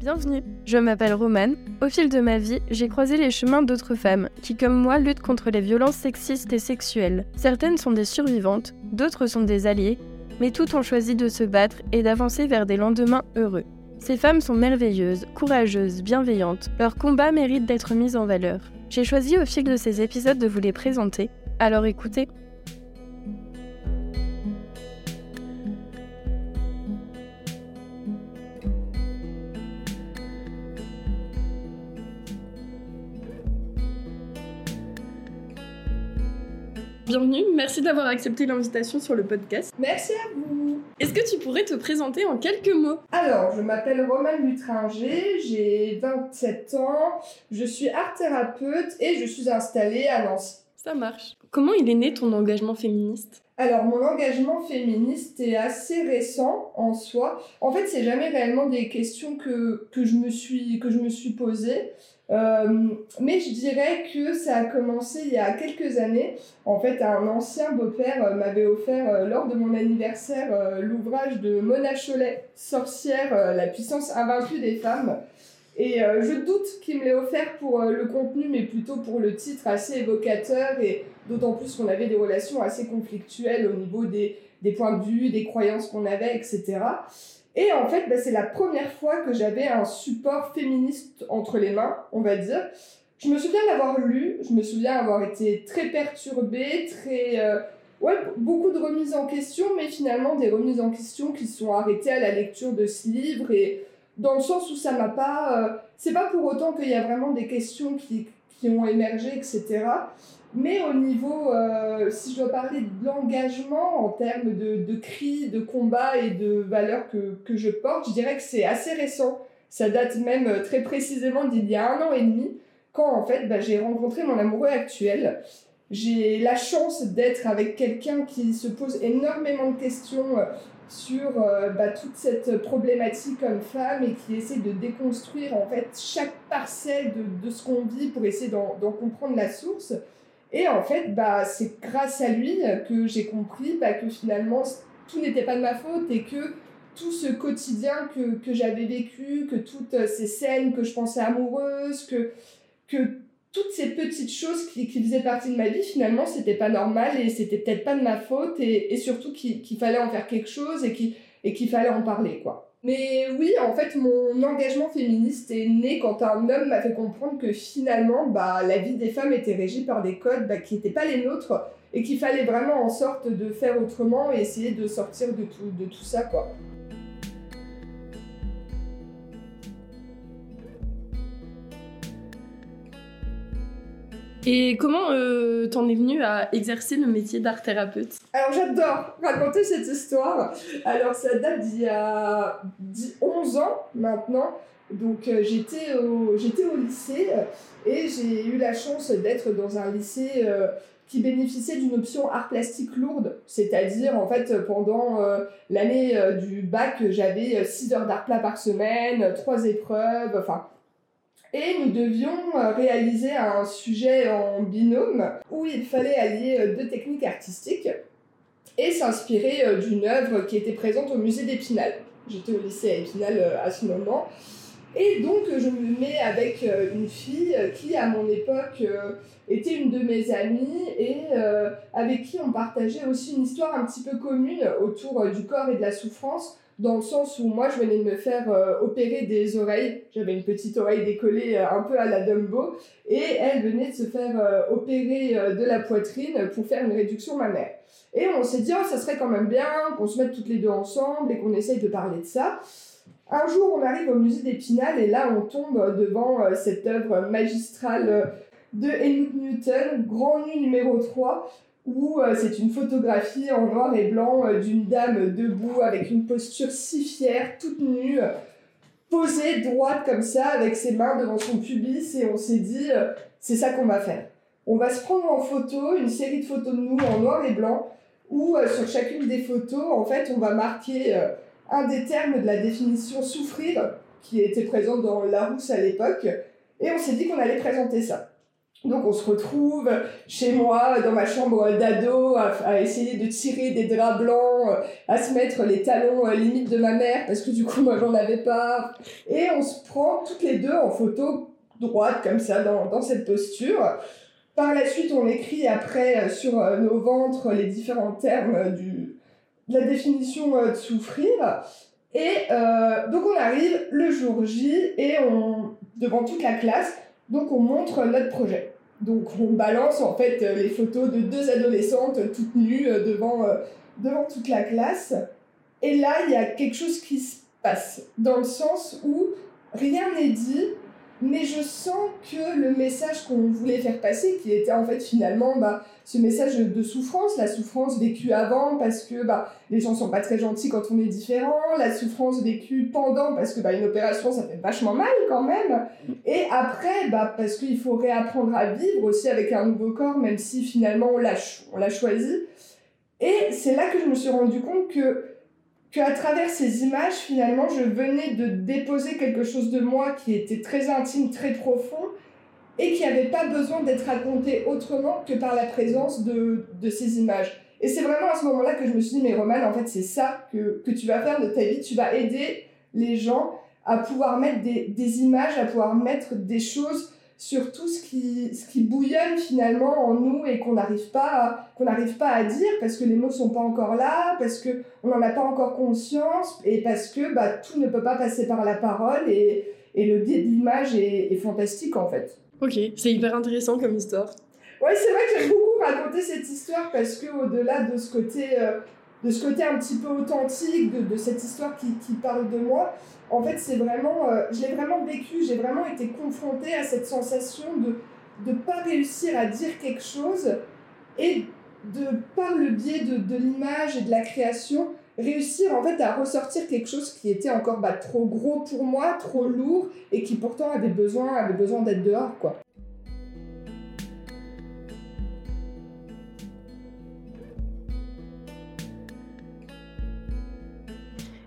Bienvenue, je m'appelle Romane. Au fil de ma vie, j'ai croisé les chemins d'autres femmes qui, comme moi, luttent contre les violences sexistes et sexuelles. Certaines sont des survivantes, d'autres sont des alliées, mais toutes ont choisi de se battre et d'avancer vers des lendemains heureux. Ces femmes sont merveilleuses, courageuses, bienveillantes. Leur combat mérite d'être mis en valeur. J'ai choisi au fil de ces épisodes de vous les présenter, alors écoutez. Bienvenue, merci d'avoir accepté l'invitation sur le podcast. Merci à vous. Est-ce que tu pourrais te présenter en quelques mots? Alors, je m'appelle Romane Lutringer, j'ai 27 ans, je suis art thérapeute et je suis installée à Nancy. Ça marche. Comment il est né ton engagement féministe? Alors, mon engagement féministe est assez récent en soi. En fait, c'est jamais réellement des questions que, que, je, me suis, que je me suis posées. Euh, mais je dirais que ça a commencé il y a quelques années. En fait, un ancien beau-père euh, m'avait offert euh, lors de mon anniversaire l'ouvrage de Mona Cholet, Sorcière, la puissance invaincue des femmes. Et je doute qu'il me l'ait offert pour le contenu, mais plutôt pour le titre assez évocateur, et d'autant plus qu'on avait des relations assez conflictuelles au niveau des, des points de vue, des croyances qu'on avait, etc. Et en fait, bah, c'est la première fois que j'avais un support féministe entre les mains, on va dire. Je me souviens l'avoir lu, je me souviens avoir été très perturbée, très... Euh, ouais, beaucoup de remises en question, mais finalement des remises en question qui sont arrêtées à la lecture de ce livre, et dans le sens où ça m'a pas... Euh, c'est pas pour autant qu'il y a vraiment des questions qui, qui ont émergé, etc. Mais au niveau, euh, si je dois parler de l'engagement en termes de, de cris, de combats et de valeurs que, que je porte, je dirais que c'est assez récent. Ça date même euh, très précisément d'il y a un an et demi, quand en fait bah, j'ai rencontré mon amoureux actuel. J'ai la chance d'être avec quelqu'un qui se pose énormément de questions euh, sur bah, toute cette problématique comme femme et qui essaie de déconstruire en fait chaque parcelle de, de ce qu'on vit pour essayer d'en comprendre la source. Et en fait, bah, c'est grâce à lui que j'ai compris bah, que finalement, tout n'était pas de ma faute et que tout ce quotidien que, que j'avais vécu, que toutes ces scènes que je pensais amoureuses, que, que toutes ces petites choses qui, qui faisaient partie de ma vie, finalement, c'était pas normal et c'était peut-être pas de ma faute et, et surtout qu'il fallait en faire quelque chose et qu'il fallait en parler, quoi. Mais oui, en fait, mon engagement féministe est né quand un homme m'a fait comprendre que finalement, bah, la vie des femmes était régie par des codes bah, qui n'étaient pas les nôtres et qu'il fallait vraiment en sorte de faire autrement et essayer de sortir de tout, de tout ça, quoi. Et comment euh, t'en es venue à exercer le métier d'art thérapeute? Alors j'adore raconter cette histoire. Alors ça date d'il y a 11 ans maintenant. Donc euh, j'étais au, au lycée et j'ai eu la chance d'être dans un lycée euh, qui bénéficiait d'une option art plastique lourde. C'est-à-dire en fait pendant l'année du bac j'avais 6 heures d'art plat par semaine, 3 épreuves, enfin et nous devions euh, réaliser un sujet en binôme où il fallait allier euh, deux techniques artistiques et s'inspirer euh, d'une œuvre qui était présente au musée d'Épinal. J'étais au lycée à Épinal à ce moment. Et donc, je me mets avec une fille qui, à mon époque, était une de mes amies et avec qui on partageait aussi une histoire un petit peu commune autour du corps et de la souffrance dans le sens où moi je venais de me faire euh, opérer des oreilles, j'avais une petite oreille décollée euh, un peu à la Dumbo, et elle venait de se faire euh, opérer de la poitrine pour faire une réduction mammaire. Et on s'est dit, oh, ça serait quand même bien qu'on se mette toutes les deux ensemble et qu'on essaye de parler de ça. Un jour, on arrive au musée d'Épinal et là, on tombe devant cette œuvre magistrale de Helmut Newton, Grand Nu numéro 3, où euh, c'est une photographie en noir et blanc euh, d'une dame debout avec une posture si fière, toute nue, posée droite comme ça, avec ses mains devant son pubis, et on s'est dit, euh, c'est ça qu'on va faire. On va se prendre en photo, une série de photos de nous en noir et blanc, où sur chacune des photos, en fait, on va marquer un des termes de la définition souffrir, qui était présent dans Larousse à l'époque, et on s'est dit qu'on allait présenter ça. Donc on se retrouve chez moi, dans ma chambre d'ado, à, essayer de tirer des draps blancs, à se mettre les talons euh, limite de ma mère, parce que du coup moi j'en avais pas. Et on se prend toutes les deux en photo droite, comme ça, dans, dans cette posture. Par la suite, on écrit après euh, sur euh, nos ventres les différents termes du, de la définition de souffrir. Et donc on arrive le jour J et on, devant toute la classe, donc on montre notre projet. Donc on balance en fait euh, les photos de deux adolescentes toutes nues euh, devant, euh, devant toute la classe. Et là, il y a quelque chose qui se passe, dans le sens où rien n'est dit, mais je sens que le message qu'on voulait faire passer, qui était en fait finalement bah, ce message de souffrance, la souffrance vécue avant parce que bah, les gens sont pas très gentils quand on est différent, la souffrance vécue pendant parce que bah, une opération ça fait vachement mal quand même, et après bah, parce qu'il faut réapprendre à vivre aussi avec un nouveau corps, même si finalement on l'a, on l'a choisi. Et c'est là que je me suis rendu compte que qu'à travers ces images, finalement, je venais de déposer quelque chose de moi qui était très intime, très profond, et qui n'avait pas besoin d'être raconté autrement que par la présence de, de ces images. Et c'est vraiment à ce moment-là que je me suis dit, mais Roman, en fait, c'est ça que, que tu vas faire de ta vie. Tu vas aider les gens à pouvoir mettre des, des images, à pouvoir mettre des choses sur tout ce qui, ce qui bouillonne finalement en nous et qu'on n'arrive pas, qu'on n'arrive pas à dire parce que les mots sont pas encore là, parce que on n'en a pas encore conscience et parce que bah, tout ne peut pas passer par la parole et, et le biais de l'image est, est, fantastique en fait. Ok, c'est hyper intéressant comme histoire. Ouais, c'est vrai que j'aime beaucoup raconter cette histoire parce que au-delà de ce côté euh, de ce côté un petit peu authentique de, de cette histoire qui, qui, parle de moi, en fait, c'est vraiment, euh, vraiment vécu, j'ai vraiment été confrontée à cette sensation de ne pas réussir à dire quelque chose et de, par le biais de, de l'image et de la création, réussir en fait à ressortir quelque chose qui était encore bah, trop gros pour moi, trop lourd et qui pourtant avait besoin, avait besoin d'être dehors, quoi.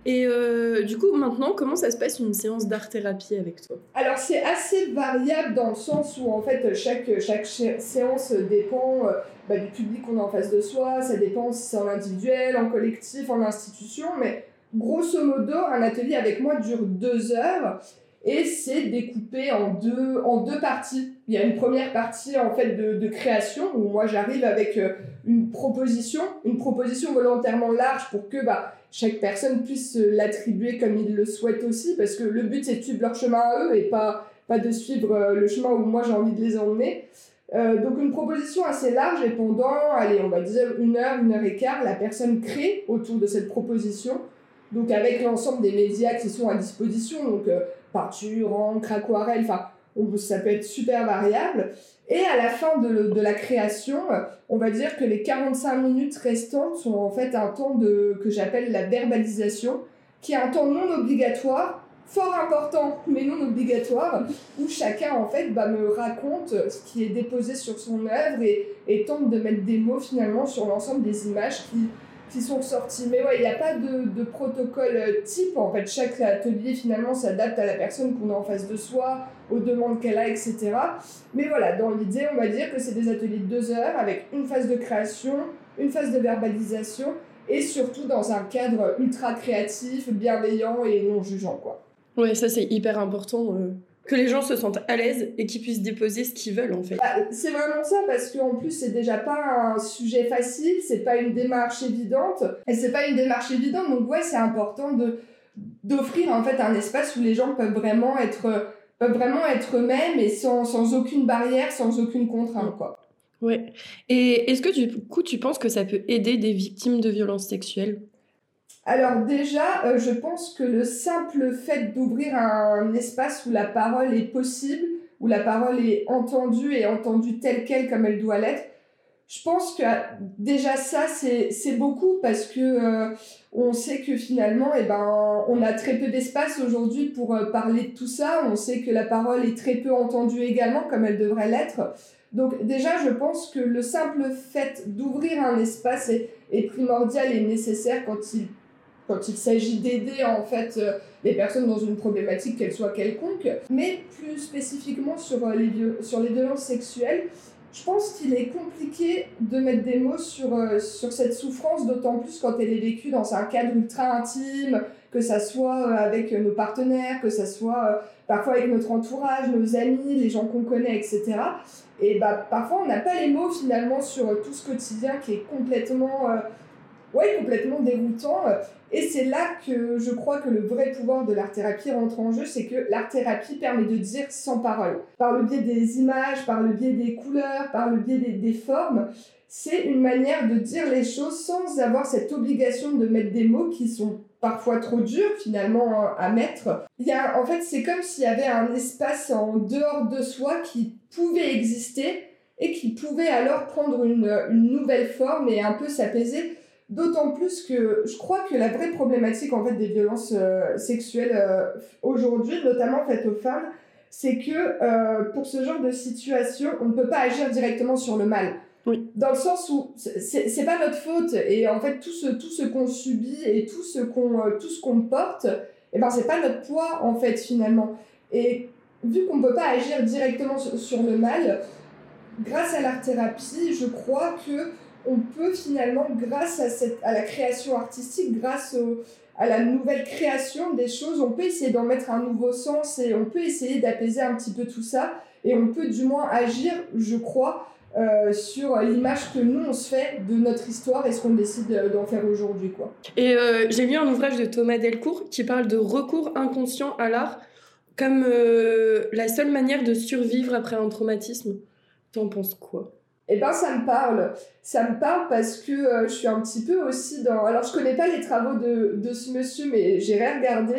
Et euh, du coup, maintenant, comment ça se passe une séance d'art-thérapie avec toi? Alors, c'est assez variable dans le sens où, en fait, chaque, chaque séance dépend euh, bah, du public qu'on a en face de soi, ça dépend si c'est en individuel, en collectif, en institution, mais grosso modo, un atelier avec moi dure deux heures et c'est découpé en deux, en deux parties. Il y a une première partie en fait de, de création où moi j'arrive avec euh, une proposition, une proposition volontairement large pour que bah, chaque personne puisse l'attribuer comme il le souhaite aussi, parce que le but c'est de suivre leur chemin à eux et pas, pas de suivre euh, le chemin où moi j'ai envie de les emmener. Euh, donc une proposition assez large et pendant, allez, on va dire une heure, une heure et quart, la personne crée autour de cette proposition, donc avec l'ensemble des médias qui sont à disposition, donc euh, peinture, encre, aquarelle, enfin ça peut être super variable. Et à la fin de, de, la création, on va dire que les 45 minutes restantes sont en fait un temps de, que j'appelle la verbalisation, qui est un temps non obligatoire, fort important, mais non obligatoire, où chacun en fait bah, me raconte ce qui est déposé sur son œuvre et, et tente de mettre des mots finalement sur l'ensemble des images qui, qui sont sortis. Mais ouais, il n'y a pas de, de, protocole euh, type. En fait, chaque atelier finalement s'adapte à la personne qu'on a en face de soi, aux demandes qu'elle a, etc. Mais voilà, dans l'idée, on va dire que c'est des ateliers de deux heures avec une phase de création, une phase de verbalisation et surtout dans un cadre ultra créatif, bienveillant et non jugeant, quoi. Ouais, ça c'est hyper important. Euh que les gens se sentent à l'aise et qu'ils puissent déposer ce qu'ils veulent en fait. Bah, c'est vraiment ça parce qu'en plus c'est déjà pas un sujet facile, c'est pas une démarche évidente et c'est pas une démarche évidente donc ouais c'est important de d'offrir en fait un espace où les gens peuvent vraiment être peuvent vraiment être eux-mêmes et sans, sans aucune barrière, sans aucune contrainte quoi. Ouais. Et est-ce que du coup tu penses que ça peut aider des victimes de violences sexuelles? Alors déjà, euh, je pense que le simple fait d'ouvrir un espace où la parole est possible, où la parole est entendue et entendue telle qu'elle comme elle doit l'être, je pense que déjà ça c'est beaucoup parce que euh, on sait que finalement eh ben on a très peu d'espace aujourd'hui pour euh, parler de tout ça, on sait que la parole est très peu entendue également comme elle devrait l'être. Donc déjà je pense que le simple fait d'ouvrir un espace est, est primordial et nécessaire quand il quand il s'agit d'aider en fait euh, les personnes dans une problématique, qu'elle soit quelconque. Mais plus spécifiquement sur les, sur les violences sexuelles, je pense qu'il est compliqué de mettre des mots sur, sur cette souffrance, d'autant plus quand elle est vécue dans un cadre ultra intime, que ça soit avec nos partenaires, que ça soit parfois avec notre entourage, nos amis, les gens qu'on connaît, etc. Et bah, parfois, on n'a pas les mots finalement sur tout ce quotidien qui est complètement, ouais, complètement déroutant. Et c'est là que je crois que le vrai pouvoir de l'art-thérapie rentre en jeu, c'est que l'art-thérapie permet de dire sans parole. Par le biais des images, par le biais des couleurs, par le biais des, formes, c'est une manière de dire les choses sans avoir cette obligation de mettre des mots qui sont parfois trop durs finalement à mettre. Il y a, en fait, c'est comme s'il y avait un espace en dehors de soi qui pouvait exister et qui pouvait alors prendre une nouvelle forme et un peu s'apaiser. D'autant plus que je crois que la vraie problématique en fait des violences euh, sexuelles euh, aujourd'hui, notamment faites aux femmes, c'est que euh, pour ce genre de situation, on ne peut pas agir directement sur le mal. Oui. Dans le sens où c'est pas notre faute et en fait tout ce, tout ce qu'on subit et tout ce qu'on tout ce qu'on porte, et eh ben c'est pas notre poids en fait finalement. Et vu qu'on peut pas agir directement sur, le mal, grâce à l'art thérapie, je crois que on peut finalement grâce à cette à la création artistique, grâce à la nouvelle création des choses, on peut essayer d'en mettre un nouveau sens et on peut essayer d'apaiser un petit peu tout ça et on peut du moins agir, je crois, euh, sur l'image que nous on se fait de notre histoire et ce qu'on décide d'en faire aujourd'hui quoi. Et euh, j'ai lu un ouvrage de Thomas Delcourt qui parle de recours inconscient à l'art comme euh, la seule manière de survivre après un traumatisme. T'en penses quoi? Eh ben ça me parle, ça me parle parce que je suis un petit peu aussi dans. Alors je connais pas les travaux de, de ce monsieur, mais j'ai regardé.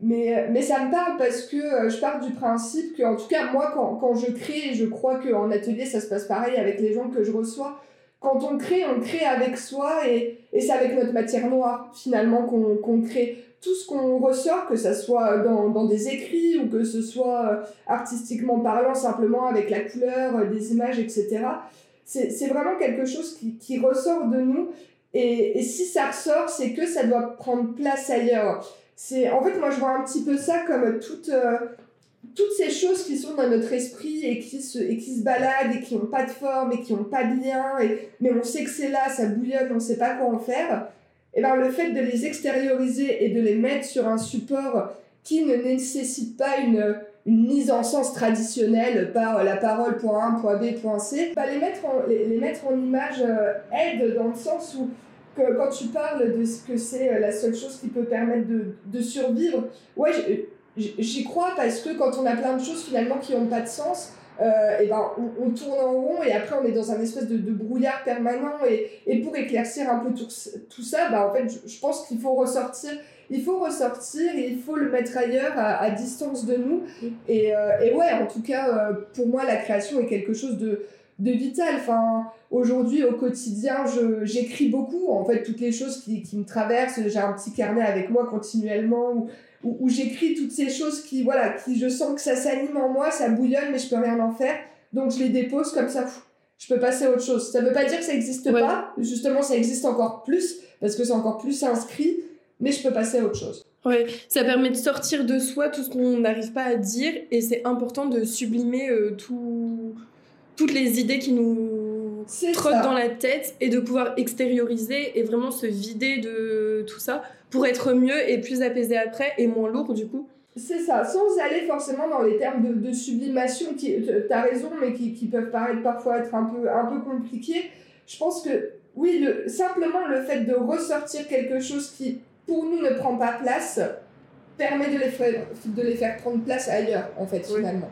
Mais, mais ça me parle parce que euh, je pars du principe que, en tout cas, moi, quand, quand je crée, je crois qu'en atelier, ça se passe pareil avec les gens que je reçois. Quand on crée, on crée avec soi et, et c'est avec notre matière noire, finalement, qu'on crée. Tout ce qu'on ressort, que ça soit dans, dans des écrits ou que ce soit euh, artistiquement parlant, simplement avec la couleur, euh, des images, etc., c'est vraiment quelque chose qui, qui ressort de nous. Et, et si ça ressort, c'est que ça doit prendre place ailleurs en fait moi je vois un petit peu ça comme toutes euh, toutes ces choses qui sont dans notre esprit et qui se et qui se baladent et qui n'ont pas de forme et qui n'ont pas de lien et mais on sait que c'est là ça bouillonne on sait pas quoi en faire et ben le fait de les extérioriser et de les mettre sur un support qui ne nécessite pas une une mise en sens traditionnelle par la parole point A, point B, point C, bah les, mettre en, les, mettre en image euh, aide dans le sens où quand tu parles de ce que c'est euh, la seule chose qui peut permettre de, de survivre, ouais, j'y crois parce que quand on a plein de choses finalement qui n'ont pas de sens, euh, et ben on, tourne en rond et après on est dans un espèce de, de brouillard permanent et, et, pour éclaircir un peu tout, tout ça, bah en fait je, pense qu'il faut ressortir, il faut ressortir et il faut le mettre ailleurs à, à distance de nous et, euh, et ouais en tout cas euh, pour moi la création est quelque chose de de vital. Enfin, aujourd'hui, au quotidien, j'écris beaucoup. En fait, toutes les choses qui, qui me traversent, j'ai un petit carnet avec moi continuellement où, où, j'écris toutes ces choses qui, voilà, qui je sens que ça s'anime en moi, ça bouillonne, mais je peux rien en faire. Donc, je les dépose comme ça. je peux passer à autre chose. Ça veut pas dire que ça n'existe pas. Justement, ça existe encore plus parce que c'est encore plus inscrit, mais je peux passer à autre chose. Ouais, ça permet de sortir de soi tout ce qu'on n'arrive pas à dire et c'est important de sublimer euh, tout toutes les idées qui nous trottent dans la tête et de pouvoir extérioriser et vraiment se vider de tout ça pour être mieux et plus apaisé après et moins lourd du coup. C'est ça, sans aller forcément dans les termes de, de sublimation, qui, as raison, mais qui, qui, peuvent paraître parfois être un peu, un peu compliqués. Je pense que, oui, le, simplement le fait de ressortir quelque chose qui, pour nous, ne prend pas place, permet de les faire, de les faire prendre place ailleurs, en fait, finalement.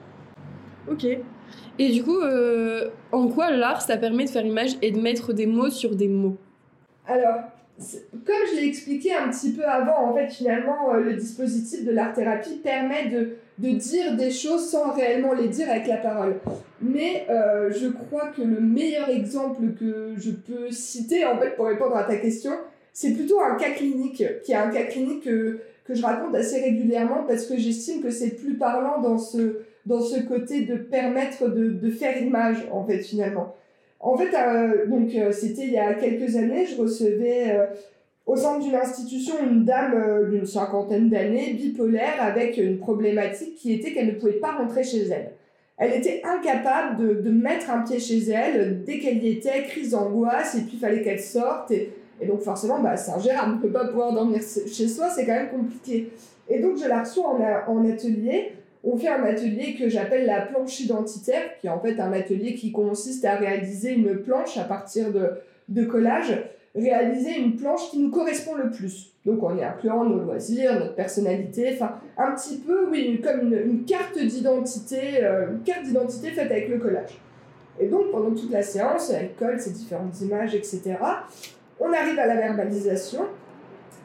Ok. Et du coup, euh, en quoi l'art, ça permet de faire image et de mettre des mots sur des mots Alors, comme je l'ai expliqué un petit peu avant, en fait, finalement, euh, le dispositif de l'art-thérapie permet de, de, dire des choses sans réellement les dire avec la parole. Mais euh, je crois que le meilleur exemple que je peux citer, en fait, pour répondre à ta question, c'est plutôt un cas clinique, qui est un cas clinique que, que je raconte assez régulièrement parce que j'estime que c'est plus parlant dans ce dans ce côté de permettre de, de faire image, en fait, finalement. En fait, euh, donc, euh, c'était il y a quelques années, je recevais euh, au centre d'une institution une dame d'une cinquantaine d'années, bipolaire, avec une problématique qui était qu'elle ne pouvait pas rentrer chez elle. Elle était incapable de, de mettre un pied chez elle dès qu'elle y était, crise d'angoisse, et puis il fallait qu'elle sorte. Et, et donc forcément, bah, c'est ingérable, on ne peut pas pouvoir dormir chez soi, c'est quand même compliqué. Et donc je la reçois en, en atelier. On fait un atelier que j'appelle la planche identitaire, qui est en fait un atelier qui consiste à réaliser une planche à partir de, de collages réaliser une planche qui nous correspond le plus. Donc on y incluant nos loisirs, notre personnalité, enfin un petit peu, oui, comme une, carte d'identité, euh, une carte d'identité faite avec le collage. Et donc pendant toute la séance, elle colle ces différentes images, etc. On arrive à la verbalisation.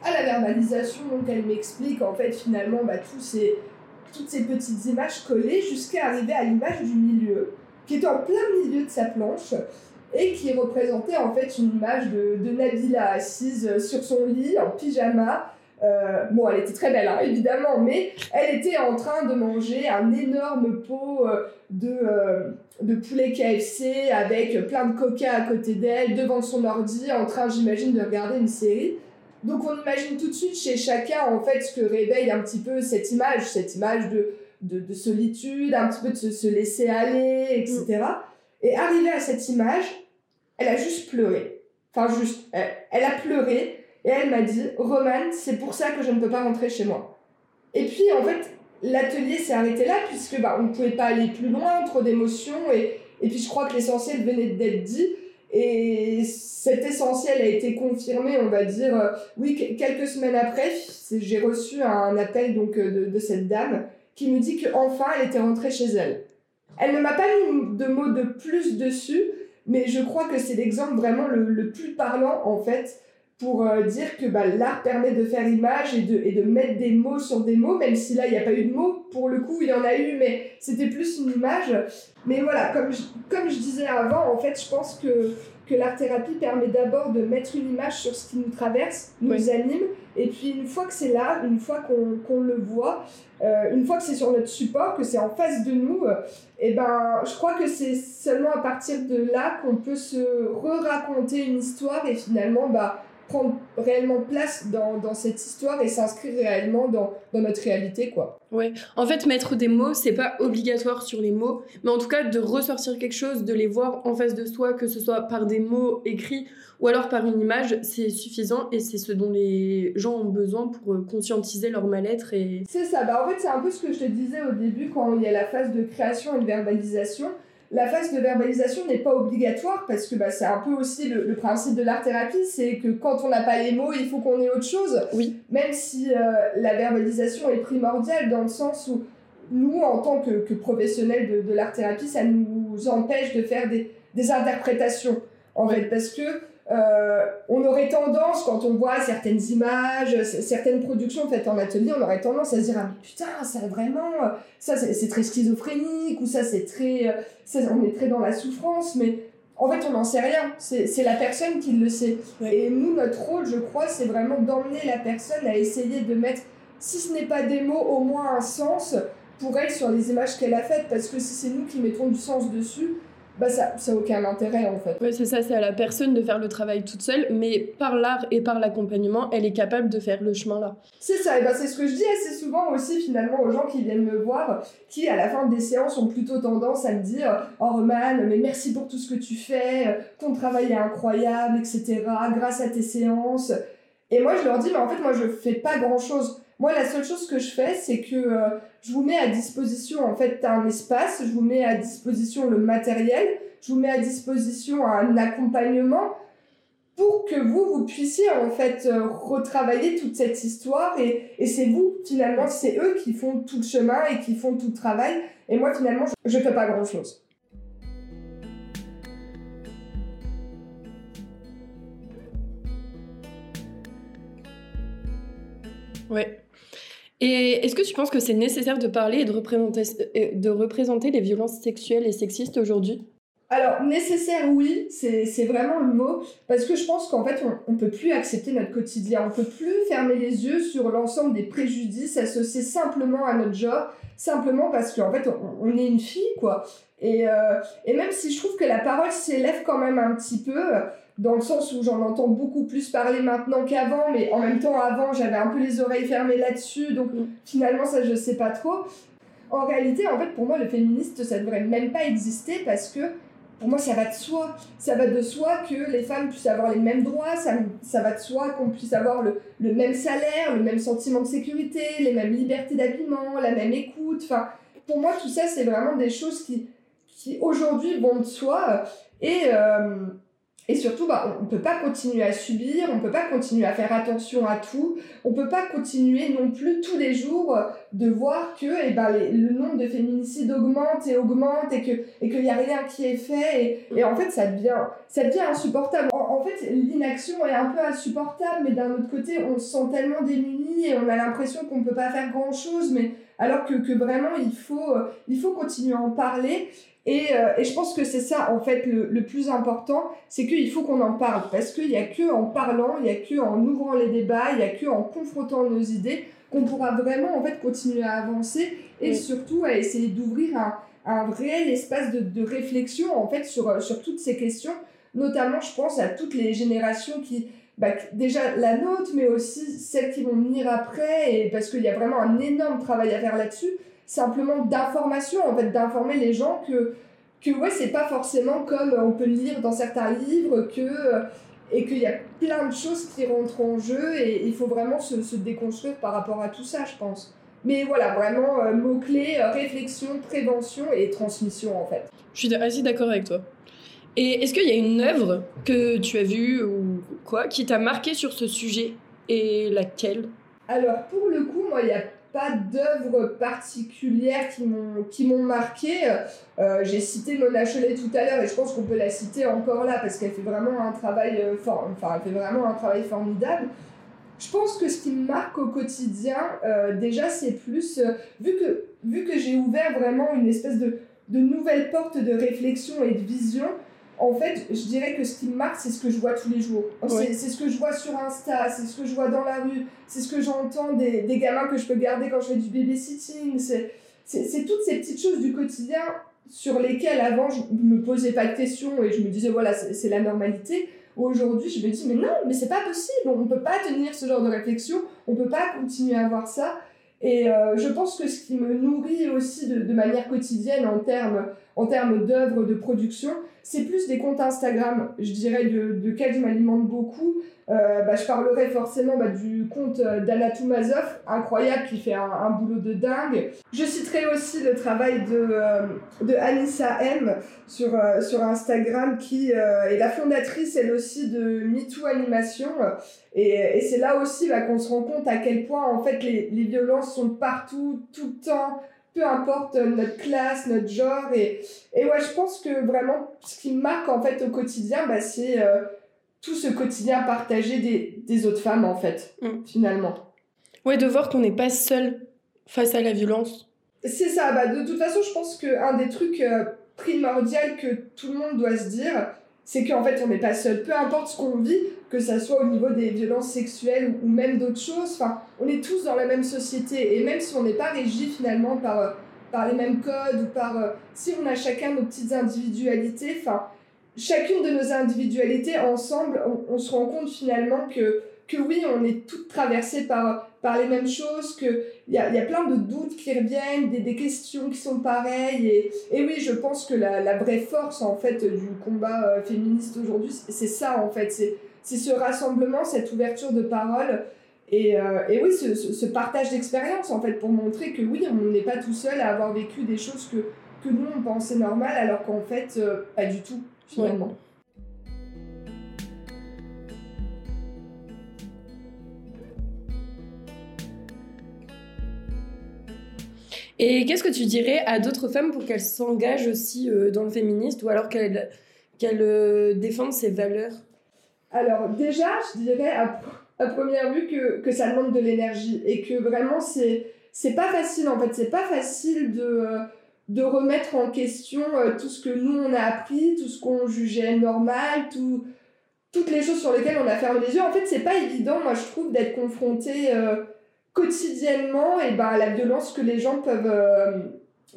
À la verbalisation, donc elle m'explique en fait finalement bah, tous ces, toutes ces petites images collées jusqu'à arriver à l'image du milieu, qui est en plein milieu de sa planche et qui représentait en fait une image de, de Nabila assise sur son lit en pyjama. Euh, bon, elle était très belle, hein, évidemment, mais elle était en train de manger un énorme pot euh, de, euh, de poulet KFC avec plein de coca à côté d'elle, devant son ordi, en train, j'imagine, de regarder une série. Donc on imagine tout de suite chez chacun, en fait, ce que réveille un petit peu cette image, cette image de, de, de solitude, un petit peu de se, se laisser aller, etc. Mm. Et arrivé à cette image, elle a juste pleuré. Enfin, juste, elle, a pleuré et elle m'a dit Roman, c'est pour ça que je ne peux pas rentrer chez moi. Et puis, en fait, l'atelier s'est arrêté là puisque bah, on ne pouvait pas aller plus loin, trop d'émotions. Et, et puis, je crois que l'essentiel venait d'être dit. Et cet essentiel a été confirmé, on va dire, euh, oui, quelques semaines après, j'ai reçu un appel donc euh, de, cette dame qui me dit qu'enfin elle était rentrée chez elle. Elle ne m'a pas mis de mots de plus dessus, mais je crois que c'est l'exemple vraiment le, le, plus parlant, en fait, pour euh, dire que bah, l'art permet de faire image et de, et de mettre des mots sur des mots, même si là, il n'y a pas eu de mots. Pour le coup, il y en a eu, mais c'était plus une image. Mais voilà, comme je, comme je disais avant, en fait, je pense que que l'art-thérapie permet d'abord de mettre une image sur ce qui nous traverse, nous anime, et puis une fois que c'est là, une fois qu'on le voit, euh, une fois que c'est sur notre support, que c'est en face de nous, euh, et eh ben, je crois que c'est seulement à partir de là qu'on peut se re-raconter une histoire et finalement, bah, prendre réellement place dans, dans cette histoire et s'inscrire réellement dans, dans, notre réalité, quoi. Ouais, en fait, mettre des mots, c'est pas obligatoire sur les mots, mais en tout cas, de ressortir quelque chose, de les voir en face de soi, que ce soit par des mots écrits ou alors par une image, c'est suffisant et c'est ce dont les gens ont besoin pour euh, conscientiser leur mal-être. Et... C'est ça, bah en fait, c'est un peu ce que je te disais au début quand il y a la phase de création et de verbalisation la phase de verbalisation n'est pas obligatoire parce que bah, c'est un peu aussi le, principe de l'art-thérapie, c'est que quand on n'a pas les mots, il faut qu'on ait autre chose. Oui. Même si euh, la verbalisation est primordiale dans le sens où nous, en tant que, que professionnels de, de l'art-thérapie, ça nous empêche de faire des, des interprétations. En fait, parce que euh, on aurait tendance, quand on voit certaines images, certaines productions faites en atelier, on aurait tendance à se dire ah, putain, ça vraiment, ça c'est très schizophrénique, ou ça c'est très. Ça, on est très dans la souffrance, mais en fait on n'en sait rien. C'est la personne qui le sait. Et nous, notre rôle, je crois, c'est vraiment d'emmener la personne à essayer de mettre, si ce n'est pas des mots, au moins un sens pour elle sur les images qu'elle a faites, parce que si c'est nous qui mettons du sens dessus, bah ça n'a aucun intérêt en fait. Ouais, c'est ça, c'est à la personne de faire le travail toute seule, mais par l'art et par l'accompagnement, elle est capable de faire le chemin là. C'est ça, et bah c'est ce que je dis assez souvent aussi finalement aux gens qui viennent me voir, qui à la fin des séances ont plutôt tendance à me dire Oh Roman, mais merci pour tout ce que tu fais, ton travail est incroyable, etc., grâce à tes séances. Et moi je leur dis Mais en fait, moi je fais pas grand chose. Moi, la seule chose que je fais, c'est que euh, je vous mets à disposition, en fait, un espace, je vous mets à disposition le matériel, je vous mets à disposition un accompagnement pour que vous, vous puissiez, en fait, euh, retravailler toute cette histoire. Et, et c'est vous, finalement, c'est eux qui font tout le chemin et qui font tout le travail. Et moi, finalement, je ne fais pas grand-chose. Ouais. Et est-ce que tu penses que c'est nécessaire de parler et de représenter, euh, de les violences sexuelles et sexistes aujourd'hui? Alors, nécessaire, oui, c'est vraiment le mot, parce que je pense qu'en fait, on ne peut plus accepter notre quotidien, on ne peut plus fermer les yeux sur l'ensemble des préjudices associés simplement à notre genre, simplement parce qu'en fait, on, on, est une fille, quoi. Et, euh, et même si je trouve que la parole s'élève quand même un petit peu, dans le sens où j'en entends beaucoup plus parler maintenant qu'avant, mais en même temps, avant, j'avais un peu les oreilles fermées là-dessus, donc mm. finalement, ça, je sais pas trop. En réalité, en fait, pour moi, le féministe, ça devrait même pas exister parce que pour moi, ça va de soi. Ça va de soi que les femmes puissent avoir les mêmes droits, ça, ça va de soi qu'on puisse avoir le, le, même salaire, le même sentiment de sécurité, les mêmes libertés d'habillement, la même écoute. Enfin, pour moi, tout ça, c'est vraiment des choses qui, qui aujourd'hui vont de soi. Et, euh, et surtout, bah, on ne peut pas continuer à subir, on ne peut pas continuer à faire attention à tout, on ne peut pas continuer non plus tous les jours de voir que eh ben, le nombre de féminicides augmente et augmente et qu'il et n'y a rien qui est fait. Et, et, en fait, ça devient, ça devient insupportable. En, fait, l'inaction est un peu insupportable, mais d'un autre côté, on se sent tellement démunis et on a l'impression qu'on ne peut pas faire grand-chose, mais alors que, que vraiment, il faut, il faut continuer à en parler. Et, euh, et, je pense que c'est ça, en fait, le, le plus important, c'est qu'il faut qu'on en parle. Parce qu'il n'y a que en parlant, il n'y a que en ouvrant les débats, il n'y a que en confrontant nos idées qu'on pourra vraiment, en fait, continuer à avancer et surtout à essayer d'ouvrir un, un réel espace de, de, réflexion, en fait, sur, sur toutes ces questions. Notamment, je pense à toutes les générations qui, bah, déjà la nôtre, mais aussi celles qui vont venir après, et parce qu'il y a vraiment un énorme travail à faire là-dessus simplement d'information, en fait, d'informer les gens que, que ouais, c'est pas forcément comme on peut le lire dans certains livres, que, et qu'il y a plein de choses qui rentrent en jeu, et il faut vraiment se, se déconstruire par rapport à tout ça, je pense. Mais voilà, vraiment, euh, mots-clés, euh, réflexion, prévention et transmission, en fait. Je suis assez d'accord avec toi. Et est-ce qu'il y a une œuvre que tu as vue ou quoi qui t'a marqué sur ce sujet et laquelle? Alors, pour le coup, moi, il y a pas d'œuvres particulières qui m'ont marqué. Euh, j'ai cité Mona Cholet tout à l'heure et je pense qu'on peut la citer encore là parce qu'elle fait vraiment un travail euh, enfin elle fait vraiment un travail formidable. Je pense que ce qui me marque au quotidien, euh, déjà, c'est plus vu que vu que j'ai ouvert vraiment une espèce de de nouvelle porte de réflexion et de vision en fait, je dirais que ce qui me marque, c'est ce que je vois tous les jours. C'est ce que je vois sur Insta, c'est ce que je vois dans la rue, c'est ce que j'entends des, des, gamins que je peux garder quand je fais du babysitting. C'est toutes ces petites choses du quotidien sur lesquelles avant je me posais pas de questions et je me disais voilà, c'est la normalité. Aujourd'hui, je me dis mais non, mais c'est pas possible, on peut pas tenir ce genre de réflexion, on peut pas continuer à avoir ça. Et euh, je pense que ce qui me nourrit aussi de, de manière quotidienne en termes en termes d'œuvres, de production, c'est plus des comptes Instagram, je dirais, de, de je m'alimente beaucoup. Euh, bah, je parlerai forcément bah, du compte d'Anna Toumazov, incroyable, qui fait un, un, boulot de dingue. Je citerai aussi le travail de, euh, de Anissa M sur, euh, sur Instagram, qui euh, est la fondatrice, elle aussi, de MeToo Animation. Et, et c'est là aussi bah, qu'on se rend compte à quel point, en fait, les, les violences sont partout, tout le temps, peu importe notre classe, notre genre. Et, et ouais, je pense que vraiment, ce qui marque en fait au quotidien, bah, c'est euh, tout ce quotidien partagé des, des autres femmes, en fait, mm. finalement. Ouais, de voir qu'on n'est pas seul face à la violence. C'est ça, bah, de toute façon, je pense qu'un des trucs euh, primordiaux que tout le monde doit se dire, c'est qu'en fait, on n'est pas seul. Peu importe ce qu'on vit, que ça soit au niveau des violences sexuelles ou, même d'autres choses, enfin, on est tous dans la même société. Et même si on n'est pas régi finalement par, euh, par les mêmes codes ou par. Euh, si on a chacun nos petites individualités, enfin, chacune de nos individualités ensemble, on, on se rend compte finalement que, que oui, on est toutes traversées par, par les mêmes choses, qu'il y a, y a plein de doutes qui reviennent, des, des questions qui sont pareilles. Et, et oui, je pense que la, la vraie force en fait du combat euh, féministe aujourd'hui, c'est ça en fait. C'est c'est ce rassemblement, cette ouverture de parole et, euh, et oui, ce, ce, partage d'expérience en fait pour montrer que oui, on n'est pas tout seul à avoir vécu des choses que, que nous on pensait normales alors qu'en fait euh, pas du tout finalement. Et qu'est-ce que tu dirais à d'autres femmes pour qu'elles s'engagent aussi euh, dans le féministe ou alors qu'elles qu'elles euh, défendent ces valeurs? Alors déjà, je dirais à, première vue que, que ça demande de l'énergie et que vraiment c'est c'est pas facile en fait, c'est pas facile de de remettre en question euh, tout ce que nous on a appris, tout ce qu'on jugeait normal, tout toutes les choses sur lesquelles on a fermé les yeux. En fait, c'est pas évident, moi je trouve, d'être confronté euh, quotidiennement et ben, la violence que les gens peuvent, euh,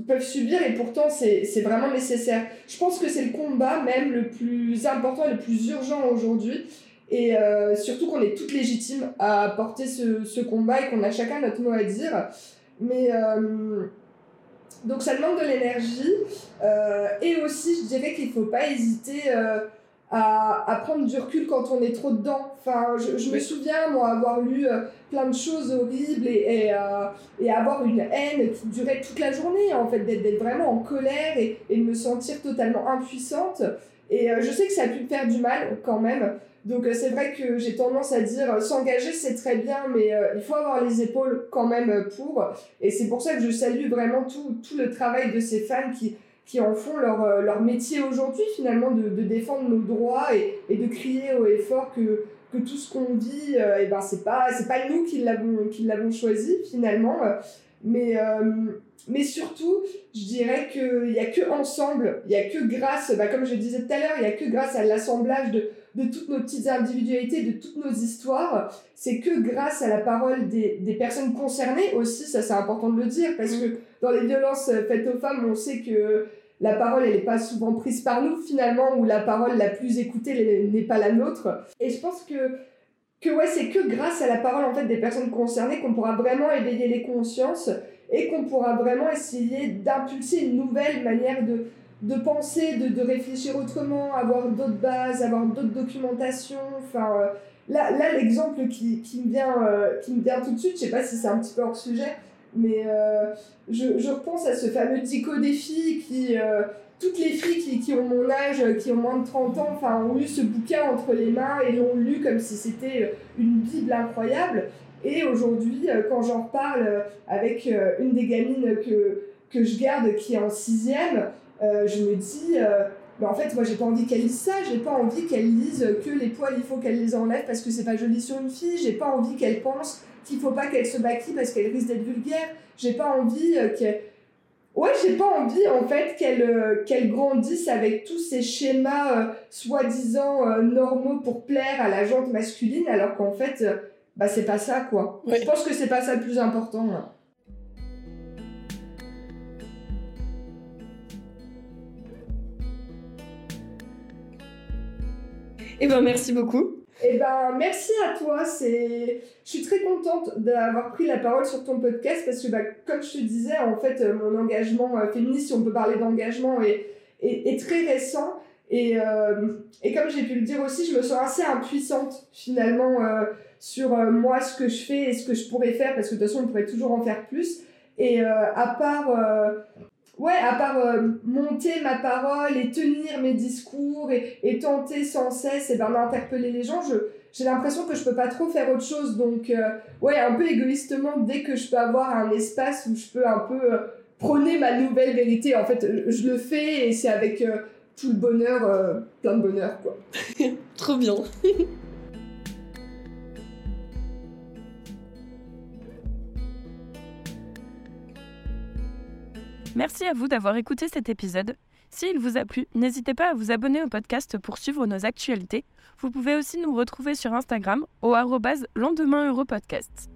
peuvent subir et pourtant c'est vraiment nécessaire. Je pense que c'est le combat même le plus important et le plus urgent aujourd'hui. Et euh, surtout qu'on est toutes légitimes à porter ce, ce combat et qu'on a chacun notre mot à dire. Mais euh, donc ça demande de l'énergie. Et aussi, je dirais qu'il ne faut pas hésiter à, à, prendre du recul quand on est trop dedans. Enfin, je, je me souviens, moi, avoir lu plein de choses horribles et, et, et, avoir une haine qui durait toute la journée, en fait, d'être vraiment en colère et, et de me sentir totalement impuissante. Et je sais que ça a pu me faire du mal quand même. Donc c'est vrai que j'ai tendance à dire s'engager c'est très bien, mais il faut avoir les épaules quand même pour. Et c'est pour ça que je salue vraiment tout, tout le travail de ces femmes qui, qui en font leur, leur métier aujourd'hui finalement de, de, défendre nos droits et, et de crier haut et fort que, que tout ce qu'on vit, euh, et ben c'est pas, c'est pas nous qui l'avons, qui l'avons choisi finalement. Mais, euh, mais surtout, je dirais qu'il n'y a que ensemble, il n'y a que grâce, bah, comme je disais tout à l'heure, il n'y a que grâce à l'assemblage de, de toutes nos petites individualités, de toutes nos histoires, c'est que grâce à la parole des, des personnes concernées aussi, ça c'est important de le dire, parce que dans les violences faites aux femmes, on sait que la parole, n'est pas souvent prise par nous finalement, ou la parole la plus écoutée n'est pas la nôtre. Et je pense que, que ouais, c'est que grâce à la parole en fait des personnes concernées qu'on pourra vraiment éveiller les consciences et qu'on pourra vraiment essayer d'impulser une nouvelle manière de, de penser, de, de réfléchir autrement, avoir d'autres bases, avoir d'autres documentations. Enfin, euh, là, là l'exemple qui, qui, me vient, euh, qui me vient tout de suite, je sais pas si c'est un petit peu hors sujet, mais euh, je, je repense à ce fameux Dico des filles qui. Euh, toutes les filles qui, qui ont mon âge, qui ont moins de 30 ans, enfin, ont eu ce bouquin entre les mains et l'ont lu comme si c'était une Bible incroyable. Et aujourd'hui, quand j'en reparle avec une des gamines que, que je garde qui est en sixième, euh, je me dis, euh, bah, en fait, moi, j'ai pas envie qu'elle lise ça, j'ai pas envie qu'elle lise que les poils, il faut qu'elle les enlève parce que c'est pas joli sur une fille, j'ai pas envie qu'elle pense qu'il faut pas qu'elle se maquille parce qu'elle risque d'être vulgaire, j'ai pas envie euh, qu'elle. Ouais, j'ai pas envie en fait qu'elle euh, qu'elle grandisse avec tous ces schémas euh, soi-disant normaux pour plaire à la jante masculine alors qu'en fait, bah c'est pas ça quoi. Je pense que c'est pas ça le plus important. Eh ben, merci beaucoup. Eh ben, merci à toi. C'est, je suis très contente d'avoir pris la parole sur ton podcast parce que, bah, comme je te disais, en fait, euh, mon engagement euh, féministe, si on peut parler d'engagement, est, est, est, très récent. Et, euh, et comme j'ai pu le dire aussi, je me sens assez impuissante finalement euh, sur euh, moi, ce que je fais et ce que je pourrais faire parce que de toute façon, on pourrait toujours en faire plus. Et euh, à part ouais, à part euh, monter ma parole et tenir mes discours et, et tenter sans cesse et ben, d'interpeller les gens, je, j'ai l'impression que je peux pas trop faire autre chose. Donc, euh, ouais, un peu égoïstement, dès que je peux avoir un espace où je peux un peu euh, prôner ma nouvelle vérité, en fait, je le fais et c'est avec tout le bonheur, plein de bonheur, quoi. Trop bien. Merci à vous d'avoir écouté cet épisode. S'il vous a plu, n'hésitez pas à vous abonner au podcast pour suivre nos actualités. Vous pouvez aussi nous retrouver sur Instagram au lendemain.